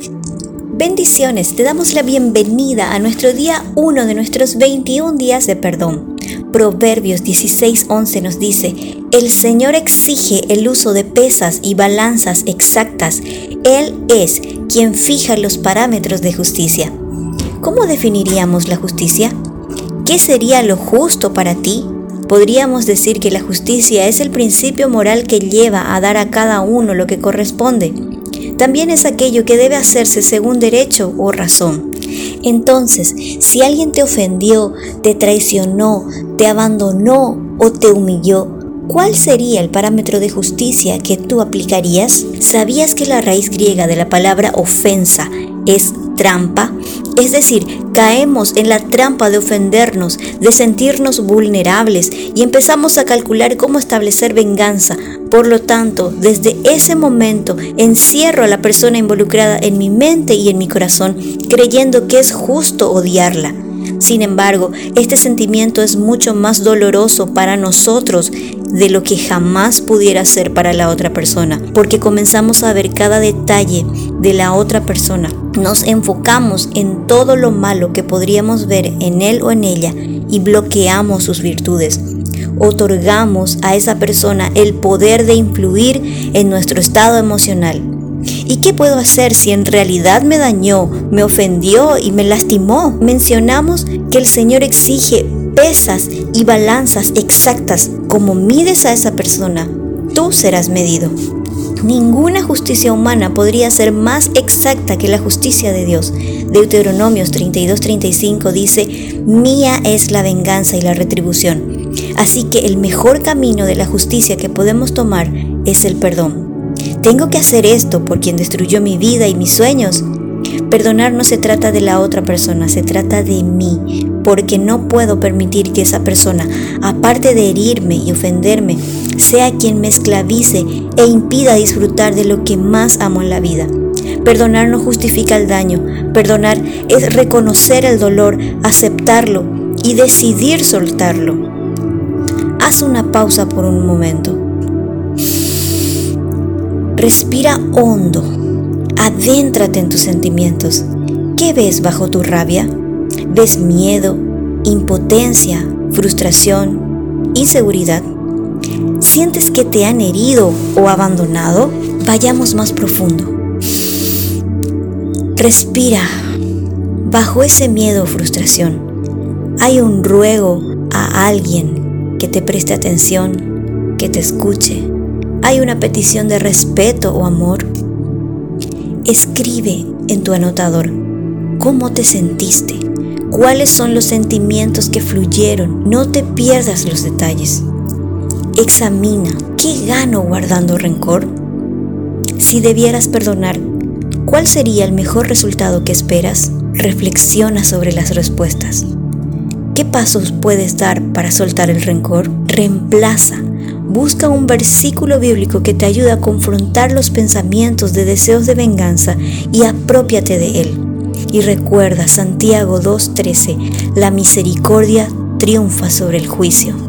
Bendiciones, te damos la bienvenida a nuestro día 1 de nuestros 21 días de perdón. Proverbios 16:11 nos dice, el Señor exige el uso de pesas y balanzas exactas. Él es quien fija los parámetros de justicia. ¿Cómo definiríamos la justicia? ¿Qué sería lo justo para ti? Podríamos decir que la justicia es el principio moral que lleva a dar a cada uno lo que corresponde. También es aquello que debe hacerse según derecho o razón. Entonces, si alguien te ofendió, te traicionó, te abandonó o te humilló, ¿Cuál sería el parámetro de justicia que tú aplicarías? ¿Sabías que la raíz griega de la palabra ofensa es trampa? Es decir, caemos en la trampa de ofendernos, de sentirnos vulnerables y empezamos a calcular cómo establecer venganza. Por lo tanto, desde ese momento encierro a la persona involucrada en mi mente y en mi corazón, creyendo que es justo odiarla. Sin embargo, este sentimiento es mucho más doloroso para nosotros de lo que jamás pudiera ser para la otra persona, porque comenzamos a ver cada detalle de la otra persona. Nos enfocamos en todo lo malo que podríamos ver en él o en ella y bloqueamos sus virtudes. Otorgamos a esa persona el poder de influir en nuestro estado emocional. ¿Y qué puedo hacer si en realidad me dañó, me ofendió y me lastimó? Mencionamos que el Señor exige pesas y balanzas exactas. Como mides a esa persona, tú serás medido. Ninguna justicia humana podría ser más exacta que la justicia de Dios. Deuteronomios 32:35 dice, Mía es la venganza y la retribución. Así que el mejor camino de la justicia que podemos tomar es el perdón. Tengo que hacer esto por quien destruyó mi vida y mis sueños. Perdonar no se trata de la otra persona, se trata de mí, porque no puedo permitir que esa persona, aparte de herirme y ofenderme, sea quien me esclavice e impida disfrutar de lo que más amo en la vida. Perdonar no justifica el daño, perdonar es reconocer el dolor, aceptarlo y decidir soltarlo. Haz una pausa por un momento. Respira hondo, adéntrate en tus sentimientos. ¿Qué ves bajo tu rabia? ¿Ves miedo, impotencia, frustración, inseguridad? ¿Sientes que te han herido o abandonado? Vayamos más profundo. Respira. Bajo ese miedo o frustración, hay un ruego a alguien que te preste atención, que te escuche. Hay una petición de respeto o amor. Escribe en tu anotador cómo te sentiste cuáles son los sentimientos que fluyeron. No te pierdas los detalles. Examina, ¿qué gano guardando rencor? Si debieras perdonar, ¿cuál sería el mejor resultado que esperas? Reflexiona sobre las respuestas. ¿Qué pasos puedes dar para soltar el rencor? Reemplaza. Busca un versículo bíblico que te ayude a confrontar los pensamientos de deseos de venganza y apropiate de él. Y recuerda Santiago 2.13, la misericordia triunfa sobre el juicio.